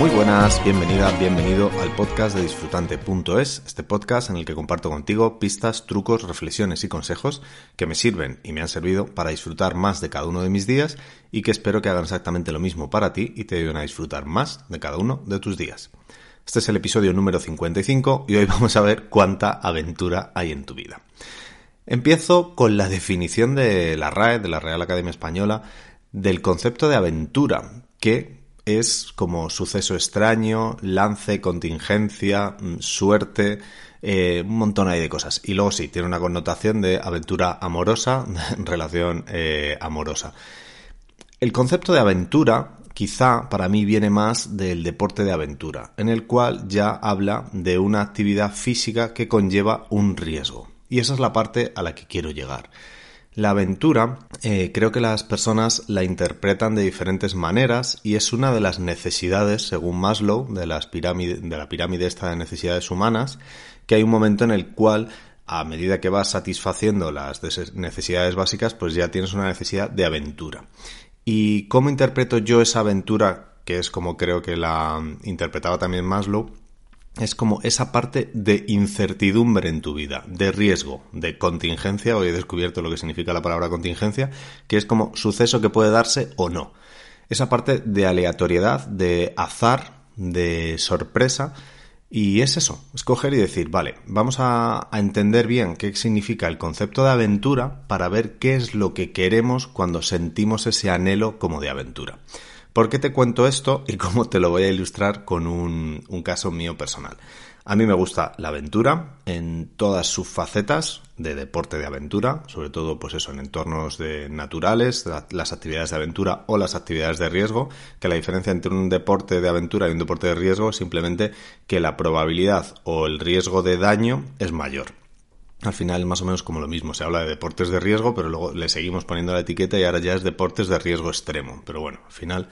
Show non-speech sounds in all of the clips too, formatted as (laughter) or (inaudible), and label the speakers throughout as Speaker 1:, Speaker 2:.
Speaker 1: Muy buenas, bienvenida, bienvenido al podcast de disfrutante.es, este podcast en el que comparto contigo pistas, trucos, reflexiones y consejos que me sirven y me han servido para disfrutar más de cada uno de mis días y que espero que hagan exactamente lo mismo para ti y te ayuden a disfrutar más de cada uno de tus días. Este es el episodio número 55 y hoy vamos a ver cuánta aventura hay en tu vida. Empiezo con la definición de la RAE, de la Real Academia Española, del concepto de aventura, que es como suceso extraño, lance, contingencia, mm, suerte, eh, un montón ahí de cosas. Y luego sí, tiene una connotación de aventura amorosa, (laughs) relación eh, amorosa. El concepto de aventura quizá para mí viene más del deporte de aventura, en el cual ya habla de una actividad física que conlleva un riesgo. Y esa es la parte a la que quiero llegar. La aventura eh, creo que las personas la interpretan de diferentes maneras y es una de las necesidades, según Maslow, de, las pirámide, de la pirámide esta de necesidades humanas, que hay un momento en el cual a medida que vas satisfaciendo las necesidades básicas, pues ya tienes una necesidad de aventura. ¿Y cómo interpreto yo esa aventura, que es como creo que la interpretaba también Maslow? Es como esa parte de incertidumbre en tu vida, de riesgo, de contingencia. Hoy he descubierto lo que significa la palabra contingencia, que es como suceso que puede darse o no. Esa parte de aleatoriedad, de azar, de sorpresa. Y es eso, escoger y decir, vale, vamos a, a, entender bien qué significa el concepto de aventura para ver qué es lo que queremos cuando sentimos ese anhelo como de aventura. ¿Por qué te cuento esto y cómo te lo voy a ilustrar con un, caso mío personal? A mí me gusta la aventura en todas sus facetas de deporte de aventura, sobre todo pues eso, en entornos de naturales, las actividades de aventura o las actividades de riesgo, que la diferencia entre un deporte de aventura y un deporte de riesgo es simplemente que la probabilidad o el riesgo de daño es mayor al final más o menos como lo mismo. Se habla de deportes de riesgo, pero luego le seguimos poniendo la etiqueta y ahora ya es deportes de riesgo extremo. Pero bueno, al final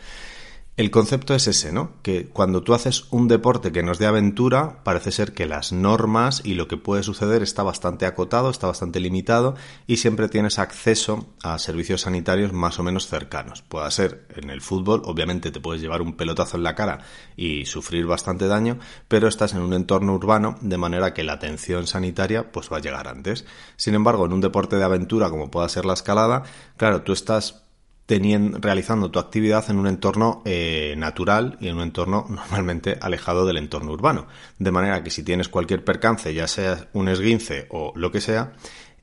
Speaker 1: el concepto es ese, ¿no? Que cuando tú haces un deporte que nos dé aventura, parece ser que las normas y lo que puede suceder está bastante acotado, está bastante limitado y siempre tienes acceso a servicios sanitarios más o menos cercanos. Puede ser en el fútbol, obviamente te puedes llevar un pelotazo en la cara y sufrir bastante daño, pero estás en un entorno urbano de manera que la atención sanitaria pues va a llegar antes. Sin embargo, en un deporte de aventura como pueda ser la escalada, claro, tú estás teniendo, realizando tu actividad en un entorno eh, natural y en un entorno (laughs) normalmente alejado del entorno urbano. De manera que si tienes cualquier percance, ya sea un esguince o lo que sea,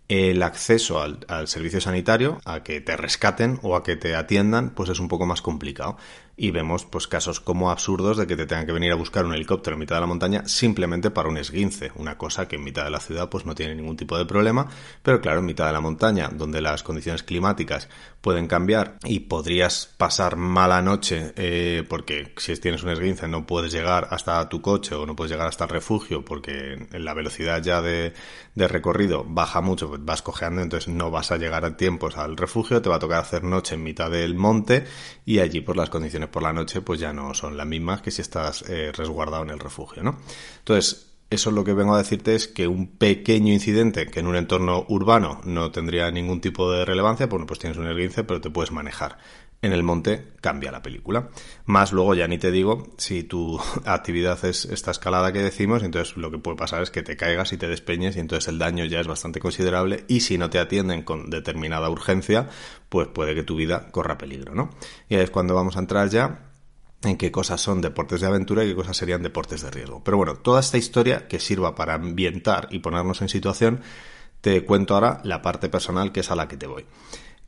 Speaker 1: el acceso al, al, servicio sanitario, a que te rescaten o a que te atiendan, pues es un poco más complicado. Y vemos pues casos como absurdos de que te tengan que venir a buscar un helicóptero en mitad de la montaña simplemente para un esguince, una cosa que en mitad de la ciudad pues no tiene ningún tipo de problema, pero claro, en mitad de la montaña, donde las condiciones climáticas pueden cambiar y podrías pasar mala noche eh, porque si tienes un esguince no puedes llegar hasta tu coche o no puedes llegar hasta el refugio porque la velocidad ya de, de recorrido baja mucho, pues vas cojeando, entonces no vas a llegar a tiempos al refugio, te va a tocar hacer noche en mitad del monte y allí por las condiciones por la noche pues ya no son las mismas que si estás eh, resguardado en el refugio, ¿no? Entonces, eso es lo que vengo a decirte es que un pequeño incidente que en un entorno urbano no tendría ningún tipo de relevancia, bueno, pues tienes un esguince, pero te puedes manejar. En el monte cambia la película. Más luego ya ni te digo si tu (laughs) actividad es esta escalada que decimos, entonces lo que puede pasar es que te caigas y te despeñes y entonces el daño ya es bastante considerable y si no te atienden con determinada urgencia, pues puede que tu vida corra peligro, ¿no? Y ahí es cuando vamos a entrar ya en qué cosas son deportes de aventura y qué cosas serían deportes de riesgo. Pero bueno, toda esta historia que sirva para ambientar y ponernos en situación, te cuento ahora la parte personal que es a la que te voy.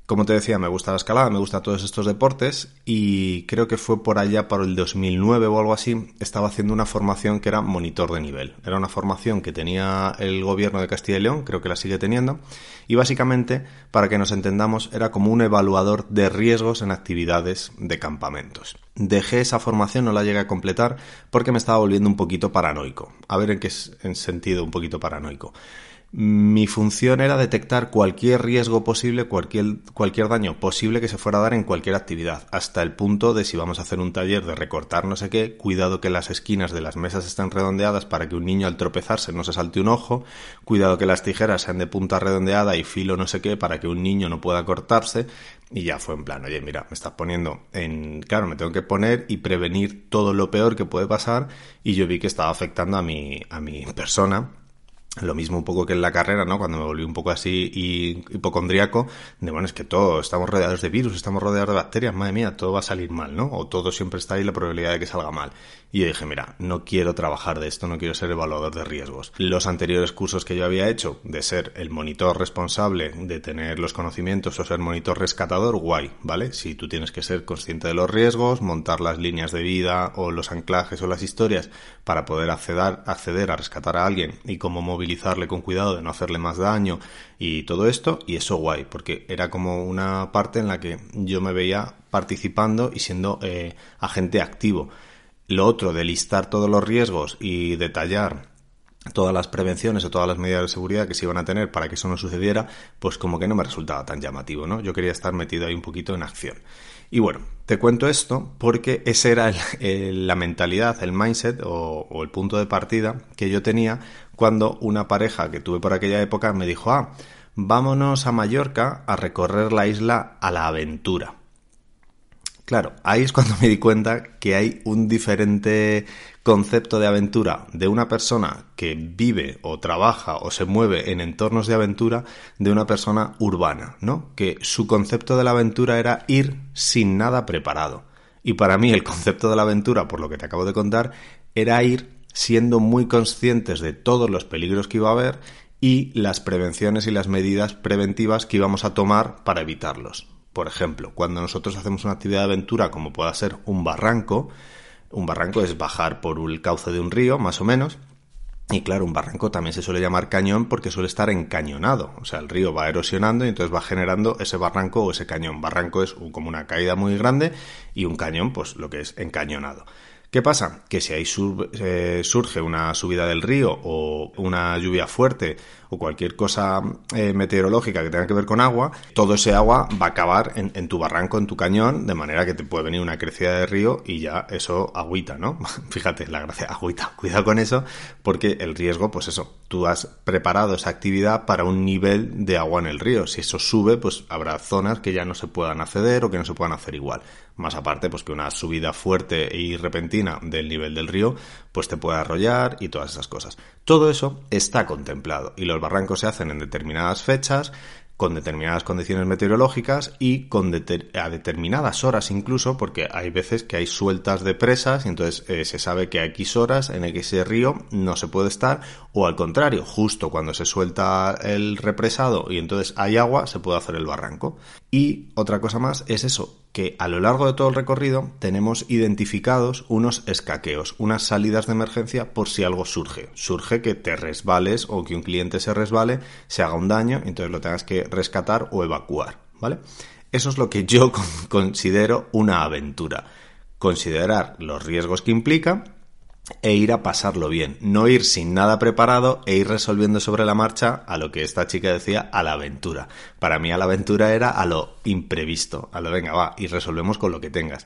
Speaker 1: Como te decía, me gusta la escalada, me gustan todos estos deportes y creo que fue por allá por el 2009 o algo así, estaba haciendo una formación que era monitor de nivel. Era una formación que tenía el gobierno de Castilla y León, creo que la sigue teniendo, y básicamente, para que nos entendamos, era como un evaluador de riesgos en actividades de campamentos. Dejé esa formación, no la llegué a completar porque me estaba volviendo un poquito paranoico. A ver en qué en sentido un poquito paranoico. Mi función era detectar cualquier riesgo posible, cualquier, cualquier daño posible que se fuera a dar en cualquier actividad, hasta el punto de si vamos a hacer un taller de recortar no sé qué, cuidado que las esquinas de las mesas estén redondeadas para que un niño al tropezarse no se salte un ojo, cuidado que las tijeras sean de punta redondeada y filo no sé qué para que un niño no pueda cortarse, y ya fue en plan, oye, mira, me estás poniendo en, claro, me tengo que poner y prevenir todo lo peor que puede pasar, y yo vi que estaba afectando a mi, a mi persona, lo mismo un poco que en la carrera, ¿no? Cuando me volví un poco así hipocondriaco, de bueno, es que todo, estamos rodeados de virus, estamos rodeados de bacterias, madre mía, todo va a salir mal, ¿no? O todo siempre está ahí la probabilidad de que salga mal. Y yo dije, mira, no quiero trabajar de esto, no quiero ser evaluador de riesgos. Los anteriores cursos que yo había hecho, de ser el monitor responsable, de tener los conocimientos o ser monitor rescatador, guay, ¿vale? Si tú tienes que ser consciente de los riesgos, montar las líneas de vida o los anclajes o las historias para poder acceder, acceder a rescatar a alguien y cómo movilizarle con cuidado de no hacerle más daño y todo esto, y eso guay, porque era como una parte en la que yo me veía participando y siendo eh, agente activo lo otro de listar todos los riesgos y detallar todas las prevenciones o todas las medidas de seguridad que se iban a tener para que eso no sucediera, pues como que no me resultaba tan llamativo, ¿no? Yo quería estar metido ahí un poquito en acción. Y bueno, te cuento esto porque esa era la mentalidad, el mindset o, o, el punto de partida que yo tenía cuando una pareja que tuve por aquella época me dijo, ah, vámonos a Mallorca a recorrer la isla a la aventura. Claro, ahí es cuando me di cuenta que hay un diferente concepto de aventura de una persona que vive o trabaja o se mueve en entornos de aventura de una persona urbana, ¿no? Que su concepto de la aventura era ir sin nada preparado. Y para mí el concepto de la aventura, por lo que te acabo de contar, era ir siendo muy conscientes de todos los peligros que iba a haber y las prevenciones y las medidas preventivas que íbamos a tomar para evitarlos. Por ejemplo, cuando nosotros hacemos una actividad de aventura como pueda ser un barranco, un barranco es bajar por el cauce de un río, más o menos, y claro, un barranco también se suele llamar cañón porque suele estar encañonado. O sea, el río va erosionando y entonces va generando ese barranco o ese cañón. Barranco es como una caída muy grande y un cañón, pues lo que es encañonado. ¿Qué pasa? Que si ahí eh, surge una subida del río o una lluvia fuerte o cualquier cosa eh, meteorológica que tenga que ver con agua, todo ese agua va a acabar en, tu barranco, en tu cañón, de manera que te puede venir una crecida de río y ya eso agüita, ¿no? (laughs) Fíjate, la gracia, agüita. (laughs) Cuidado con eso, porque el riesgo, pues eso, tú has preparado esa actividad para un nivel de agua en el río. Si eso sube, pues habrá zonas que ya no se puedan acceder o que no se puedan hacer igual. Más aparte, pues que una subida fuerte y repentina del nivel del río, pues te puede arrollar y todas esas cosas. Todo eso está contemplado y los barrancos se hacen en determinadas fechas, con determinadas condiciones meteorológicas y con a determinadas horas incluso, porque hay veces que hay sueltas de presas y entonces eh, se sabe que a X horas en ese río no se puede estar, o al contrario, justo cuando se suelta el represado y entonces hay agua, se puede hacer el barranco. Y otra cosa más es eso, que a lo largo de todo el recorrido tenemos identificados unos escaqueos, unas salidas de emergencia por si algo surge. Surge que te resbales o que un cliente se resbale, se haga un daño, entonces lo tengas que rescatar o evacuar, ¿vale? Eso es lo que yo (laughs) considero una aventura. Considerar los riesgos que implica e ir a pasarlo bien, no ir sin nada preparado e ir resolviendo sobre la marcha a lo que esta chica decía a la aventura. Para mí a la aventura era a lo imprevisto, a lo venga, va, y resolvemos con lo que tengas.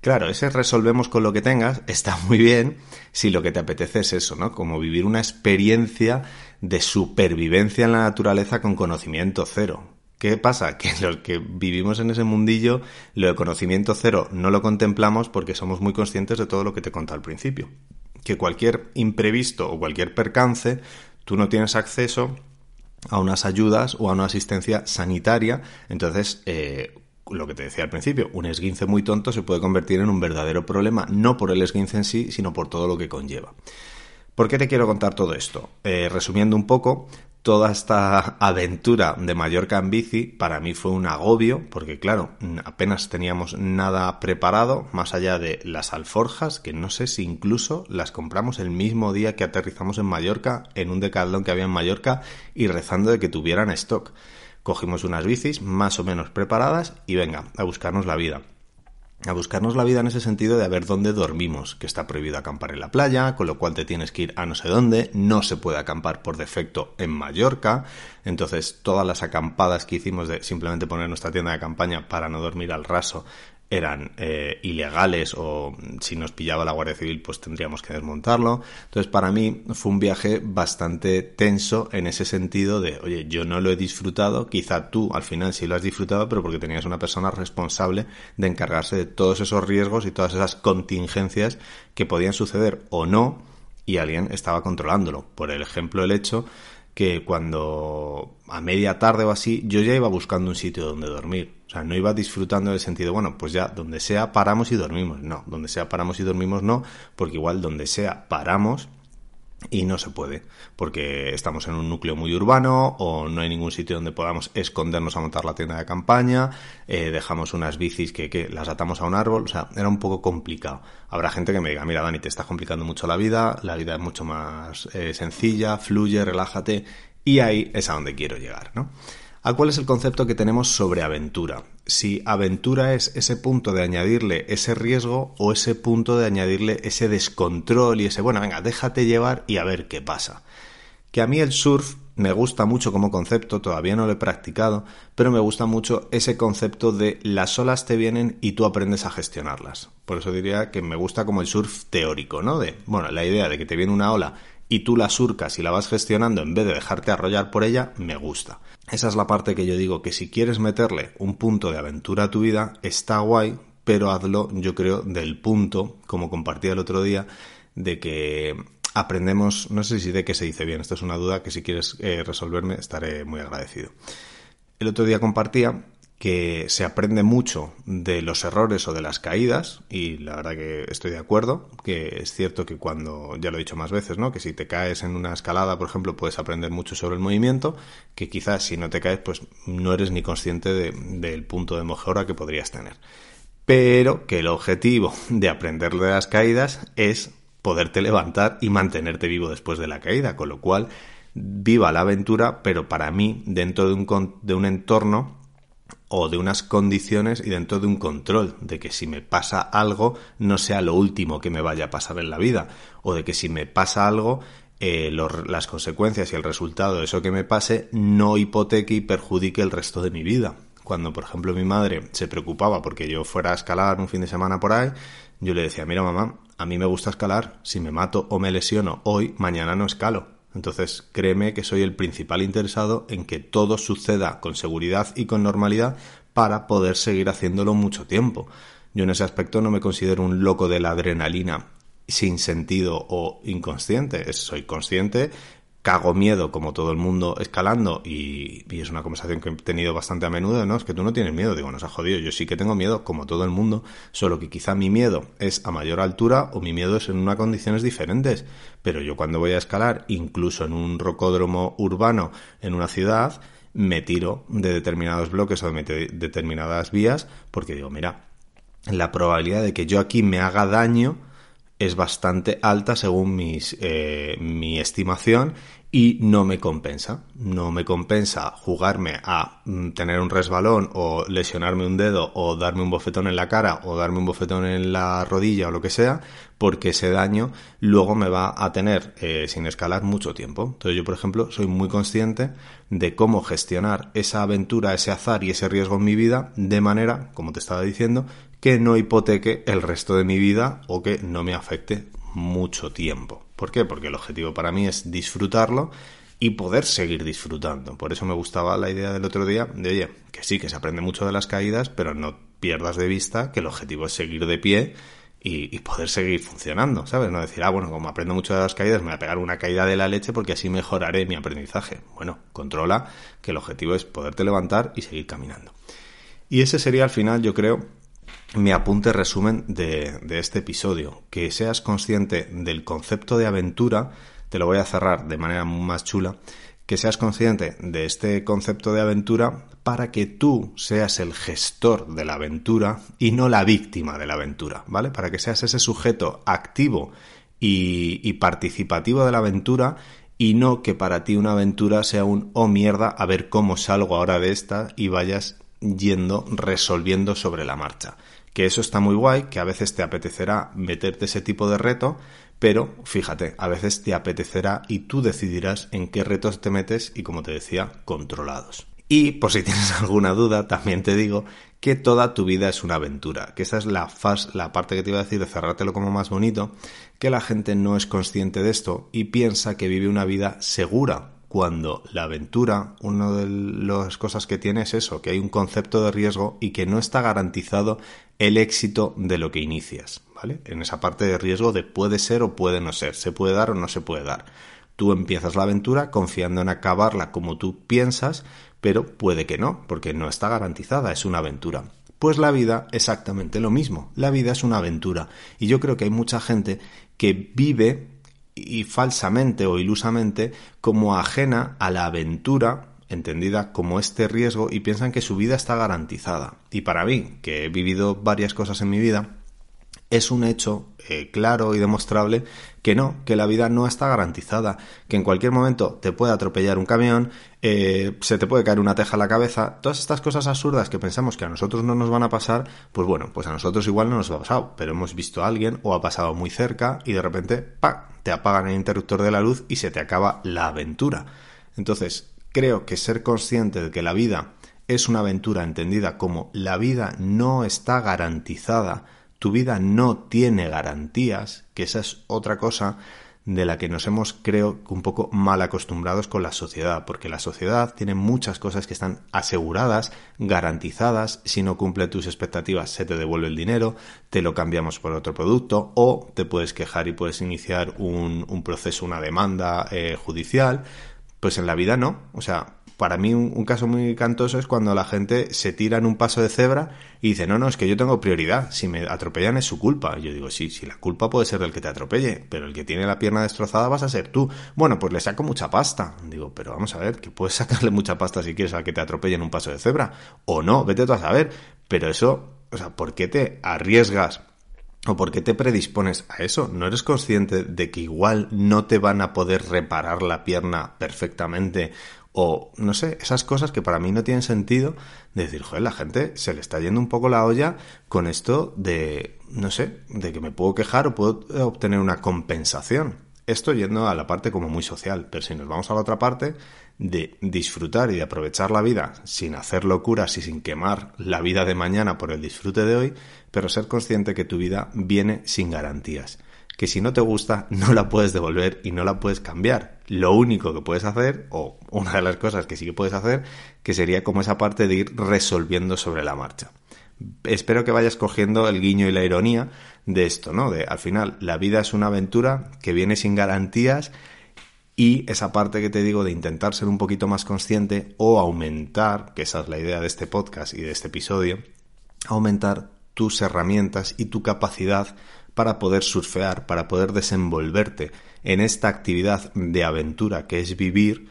Speaker 1: Claro, ese resolvemos con lo que tengas está muy bien si lo que te apetece es eso, ¿no? Como vivir una experiencia de supervivencia en la naturaleza con conocimiento cero. ¿Qué pasa? Que los que vivimos en ese mundillo, lo de conocimiento cero no lo contemplamos porque somos muy conscientes de todo lo que te conté al principio que cualquier imprevisto o cualquier percance, tú no tienes acceso a unas ayudas o a una asistencia sanitaria. Entonces, eh, lo que te decía al principio, un esguince muy tonto se puede convertir en un verdadero problema, no por el esguince en sí, sino por todo lo que conlleva. ¿Por qué te quiero contar todo esto? Eh, resumiendo un poco, toda esta aventura de Mallorca en bici para mí fue un agobio, porque claro, apenas teníamos nada preparado, más allá de las alforjas, que no sé si incluso las compramos el mismo día que aterrizamos en Mallorca, en un decaldón que había en Mallorca, y rezando de que tuvieran stock. Cogimos unas bicis más o menos preparadas y venga, a buscarnos la vida. A buscarnos la vida en ese sentido de a ver dónde dormimos, que está prohibido acampar en la playa, con lo cual te tienes que ir a no sé dónde, no se puede acampar por defecto en Mallorca, entonces todas las acampadas que hicimos de simplemente poner nuestra tienda de campaña para no dormir al raso eran eh, ilegales o si nos pillaba la Guardia Civil pues tendríamos que desmontarlo. Entonces para mí fue un viaje bastante tenso en ese sentido de, oye, yo no lo he disfrutado, quizá tú al final sí lo has disfrutado, pero porque tenías una persona responsable de encargarse de todos esos riesgos y todas esas contingencias que podían suceder o no y alguien estaba controlándolo. Por ejemplo, el hecho que cuando a media tarde o así yo ya iba buscando un sitio donde dormir. O sea, no iba disfrutando del sentido, bueno, pues ya donde sea paramos y dormimos. No, donde sea paramos y dormimos no, porque igual donde sea paramos y no se puede, porque estamos en un núcleo muy urbano o no hay ningún sitio donde podamos escondernos a montar la tienda de campaña, eh, dejamos unas bicis que, que, las atamos a un árbol, o sea, era un poco complicado. Habrá gente que me diga, mira Dani, te estás complicando mucho la vida, la vida es mucho más eh, sencilla, fluye, relájate, y ahí es a donde quiero llegar, ¿no? ¿A cuál es el concepto que tenemos sobre aventura? Si aventura es ese punto de añadirle ese riesgo o ese punto de añadirle ese descontrol y ese, bueno, venga, déjate llevar y a ver qué pasa. Que a mí el surf me gusta mucho como concepto, todavía no lo he practicado, pero me gusta mucho ese concepto de las olas te vienen y tú aprendes a gestionarlas. Por eso diría que me gusta como el surf teórico, ¿no? De, bueno, la idea de que te viene una ola y tú la surcas y la vas gestionando en vez de dejarte arrollar por ella, me gusta. Esa es la parte que yo digo que si quieres meterle un punto de aventura a tu vida, está guay, pero hazlo, yo creo, del punto, como compartía el otro día, de que aprendemos, no sé si de qué se dice bien, esta es una duda que si quieres eh, resolverme estaré muy agradecido. El otro día compartía que se aprende mucho de los errores o de las caídas y la verdad que estoy de acuerdo, que es cierto que cuando, ya lo he dicho más veces, ¿no? que si te caes en una escalada, por ejemplo, puedes aprender mucho sobre el movimiento, que quizás si no te caes, pues no eres ni consciente del punto de mejora que podrías tener. Pero que el objetivo de aprender de las caídas es poderte levantar y mantenerte vivo después de la caída, con lo cual viva la aventura, pero para mí dentro de un, de un entorno o de unas condiciones y dentro de un control, de que si me pasa algo no sea lo último que me vaya a pasar en la vida, o de que si me pasa algo eh, las consecuencias y el resultado de eso que me pase no hipoteque y perjudique el resto de mi vida. Cuando, por ejemplo, mi madre se preocupaba porque yo fuera a escalar un fin de semana por ahí, yo le decía, mira mamá, a mí me gusta escalar, si me mato o me lesiono hoy, mañana no escalo. Entonces, créeme que soy el principal interesado en que todo suceda con seguridad y con normalidad para poder seguir haciéndolo mucho tiempo. Yo en ese aspecto no me considero un loco de la adrenalina sin sentido o inconsciente. Soy consciente cago miedo como todo el mundo escalando y, es una conversación que he tenido bastante a menudo, ¿no? Es que tú no tienes miedo, digo, nos ha jodido, yo sí que tengo miedo como todo el mundo, solo que quizá mi miedo es a mayor altura o mi miedo es en unas condiciones diferentes, pero yo cuando voy a escalar, incluso en un rocódromo urbano en una ciudad, me tiro de determinados bloques o de determinadas vías porque digo, mira, la probabilidad de que yo aquí me haga daño es bastante alta según mis, eh, mi estimación y no me compensa. No me compensa jugarme a mm, tener un resbalón o lesionarme un dedo o darme un bofetón en la cara o darme un bofetón en la rodilla o lo que sea, porque ese daño luego me va a tener eh, sin escalar mucho tiempo. Entonces yo, por ejemplo, soy muy consciente de cómo gestionar esa aventura, ese azar y ese riesgo en mi vida de manera, como te estaba diciendo, que no hipoteque el resto de mi vida o que no me afecte mucho tiempo. ¿Por qué? Porque el objetivo para mí es disfrutarlo y poder seguir disfrutando. Por eso me gustaba la idea del otro día de, oye, que sí, que se aprende mucho de las caídas, pero no pierdas de vista que el objetivo es seguir de pie y, poder seguir funcionando, ¿sabes? No decir, ah, bueno, como aprendo mucho de las caídas, me voy a pegar una caída de la leche porque así mejoraré mi aprendizaje. Bueno, controla que el objetivo es poderte levantar y seguir caminando. Y ese sería al final, yo creo, mi apunte resumen de, este episodio. Que seas consciente del concepto de aventura, te lo voy a cerrar de manera más chula, que seas consciente de este concepto de aventura para que tú seas el gestor de la aventura y no la víctima de la aventura, ¿vale? Para que seas ese sujeto activo y participativo de la aventura y no que para ti una aventura sea un oh mierda, a ver cómo salgo ahora de esta y vayas yendo resolviendo sobre la marcha Que eso está muy guay, que a veces te apetecerá meterte ese tipo de reto, pero fíjate, a veces te apetecerá y tú decidirás en qué retos te metes y como te decía, controlados. Y por si (laughs) tienes alguna duda, también te digo que toda tu vida es una aventura, que esa es la, la parte que te iba a decir de cerrártelo como más bonito, que la gente no es consciente de esto y piensa que vive una vida segura, cuando la aventura, una de las cosas que tiene es eso, que hay un concepto de riesgo y que no está garantizado el éxito de lo que inicias, ¿vale? En esa parte de riesgo de puede ser o puede no ser, se puede dar o no se puede dar. Tú empiezas la aventura confiando en acabarla como tú piensas, pero puede que no, porque no está garantizada, es una aventura. Pues la vida exactamente lo mismo, la vida es una aventura y yo creo que hay mucha gente que vive y falsamente o ilusamente como ajena a la aventura entendida como este riesgo y piensan que su vida está garantizada. Y para mí, que he vivido varias cosas en mi vida, es un hecho eh, claro y demostrable que no, que la vida no está garantizada, que en cualquier momento te puede atropellar un camión, eh, se te puede caer una teja a la cabeza, todas estas cosas absurdas que pensamos que a nosotros no nos van a pasar, pues bueno, pues a nosotros igual no nos ha pasado, pero hemos visto a alguien o ha pasado muy cerca y de repente, ¡pa! Te apagan el interruptor de la luz y se te acaba la aventura. Entonces, creo que ser consciente de que la vida es una aventura entendida como la vida no está garantizada, tu vida no tiene garantías, que esa es otra cosa de la que nos hemos, creo, un poco mal acostumbrados con la sociedad, porque la sociedad tiene muchas cosas que están aseguradas, garantizadas, si no cumple tus expectativas se te devuelve el dinero, te lo cambiamos por otro producto, o te puedes quejar y puedes iniciar un, proceso, una demanda eh, judicial, pues en la vida no, o sea, para mí un, caso muy cantoso es cuando la gente se tira en un paso de cebra y dice, no, no, es que yo tengo prioridad, si me atropellan es su culpa. Y yo digo, sí, sí, la culpa puede ser del que te atropelle, pero el que tiene la pierna destrozada vas a ser tú. Bueno, pues le saco mucha pasta. Digo, pero vamos a ver, que puedes (laughs) sacarle mucha pasta si quieres al que te atropelle en un paso de cebra. O no, vete tú a saber. Pero eso, o sea, ¿por qué te arriesgas ¿O por qué te predispones a eso? ¿No eres consciente de que igual no te van a poder reparar la pierna perfectamente o no sé, esas cosas que para mí no tienen sentido de decir, joder, la gente se le está yendo un poco la olla con esto de, no sé, de que me puedo quejar o puedo obtener una compensación. Esto yendo a la parte como muy social, pero si nos vamos a la otra parte de disfrutar y de aprovechar la vida sin hacer locuras y sin quemar la vida de mañana por el disfrute de hoy, pero ser consciente que tu vida viene sin garantías que si no te gusta (laughs) no la puedes devolver y no la puedes cambiar. Lo único que puedes hacer, o una de las cosas que sí que puedes hacer, que sería como esa parte de ir resolviendo sobre la marcha. Espero que vayas cogiendo el guiño y la ironía de esto, ¿no? De al final la vida es una aventura que viene sin garantías y esa parte que te digo de intentar ser un poquito más consciente o aumentar, que esa es la idea de este podcast y de este episodio, aumentar tus herramientas y tu capacidad para poder surfear, para poder desenvolverte en esta actividad de aventura que es vivir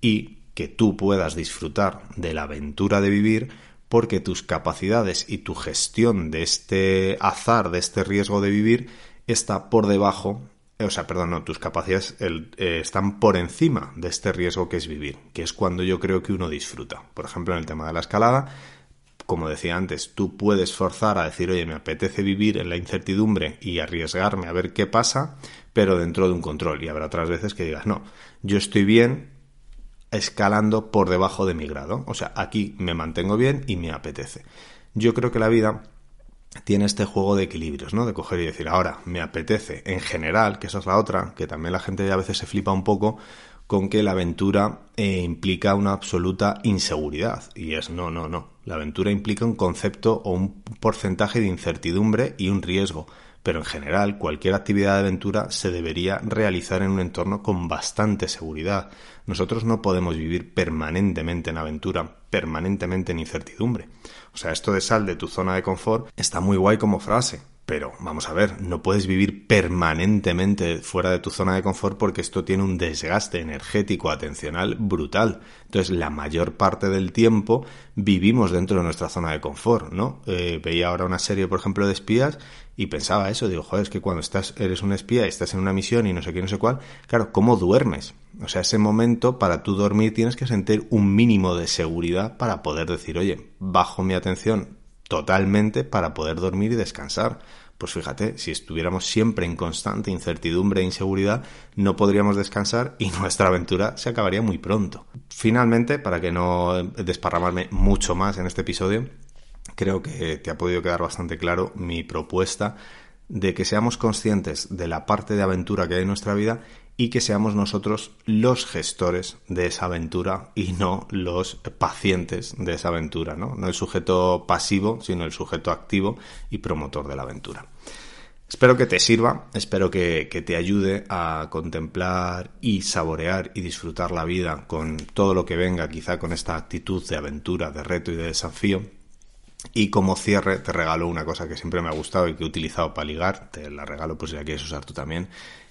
Speaker 1: y que tú puedas disfrutar de la aventura de vivir porque tus capacidades y tu gestión de este azar, de este riesgo de vivir, está por debajo, o sea, perdón, no, tus capacidades eh, están por encima de este riesgo que es vivir, que es cuando yo creo que uno disfruta. Por ejemplo, en el tema de la escalada, como decía antes, tú puedes forzar a decir, oye, me apetece vivir en la incertidumbre y arriesgarme a ver qué pasa, pero dentro de un control. Y habrá otras veces que digas, no, yo estoy bien escalando por debajo de mi grado. O sea, aquí me mantengo bien y me apetece. Yo creo que la vida tiene este juego de equilibrios, ¿no? De coger y decir, ahora me apetece en general, que esa es la otra, que también la gente a veces se flipa un poco con que la aventura eh, implica una absoluta inseguridad. Y es no, no, no. La aventura implica un concepto o un porcentaje de incertidumbre y un riesgo. Pero en general, cualquier actividad de aventura se debería realizar en un entorno con bastante seguridad. Nosotros no podemos vivir permanentemente en aventura, permanentemente en incertidumbre. O sea, esto de sal de tu zona de confort está muy guay como frase, pero vamos a ver, no puedes vivir permanentemente fuera de tu zona de confort porque esto tiene un desgaste energético atencional brutal. Entonces, la mayor parte del tiempo vivimos dentro de nuestra zona de confort, ¿no? Eh, veía ahora una serie, por ejemplo, de espías y pensaba eso, digo, joder, es que cuando estás, eres un espía y estás en una misión y no sé qué, no sé cuál, claro, ¿cómo duermes? O sea, ese momento para tú dormir tienes que sentir un mínimo de seguridad para poder decir, oye, bajo mi atención totalmente para poder dormir y descansar. Pues fíjate, si estuviéramos siempre en constante incertidumbre e inseguridad, no podríamos descansar y (laughs) nuestra aventura se acabaría muy pronto. Finalmente, para que no desparramarme mucho más en este episodio, creo que te ha podido quedar bastante claro mi propuesta de que seamos conscientes de la parte de aventura que hay en nuestra vida y que seamos nosotros los gestores de esa aventura y no los pacientes de esa aventura, ¿no? No el sujeto pasivo, sino el sujeto activo y promotor de la aventura. Espero que te sirva, espero que, te ayude a contemplar y saborear y disfrutar la vida con todo lo que venga, quizá con esta actitud de aventura, de reto y de desafío. Y como cierre te regalo una cosa que siempre me ha gustado y que he utilizado para ligar, te la regalo por si la quieres usar tú también,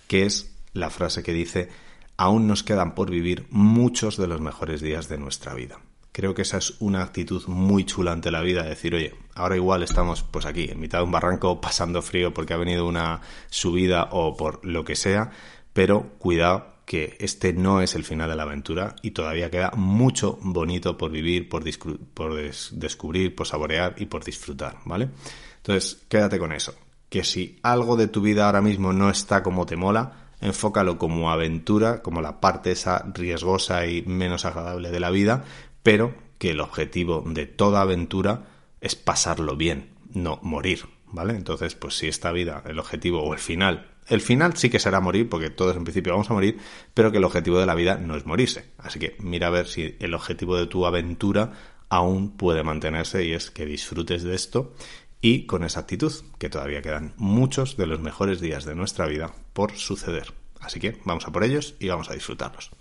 Speaker 1: que es la frase que dice, aún nos quedan por vivir muchos de los mejores días de nuestra vida. Creo que esa es una actitud muy chula ante la vida, decir, oye, ahora igual estamos pues aquí, en mitad de un barranco, pasando frío porque ha venido una subida o por lo que sea, pero cuidado que este no es el final de la aventura y todavía queda mucho bonito por vivir, por, descubrir, por saborear y por disfrutar, ¿vale? Entonces, quédate con eso, que si algo de tu vida ahora mismo no está como te mola, enfócalo como aventura, como la parte esa riesgosa y menos agradable de la vida, pero que el objetivo de toda aventura es pasarlo bien, no morir, ¿vale? Entonces, pues si esta vida, el objetivo o el final, el final sí que será morir, porque todos en principio vamos a morir, pero que el objetivo de la vida no es morirse. Así que mira a ver si el objetivo de tu aventura aún puede mantenerse y es que disfrutes de esto y con esa actitud, que todavía quedan muchos de los mejores días de nuestra vida por suceder. Así que vamos a por ellos y vamos a disfrutarlos.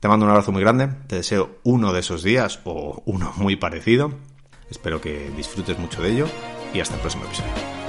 Speaker 1: Te mando un abrazo muy grande, te deseo uno de esos días o uno muy parecido. Espero que disfrutes mucho de ello y hasta el próximo episodio.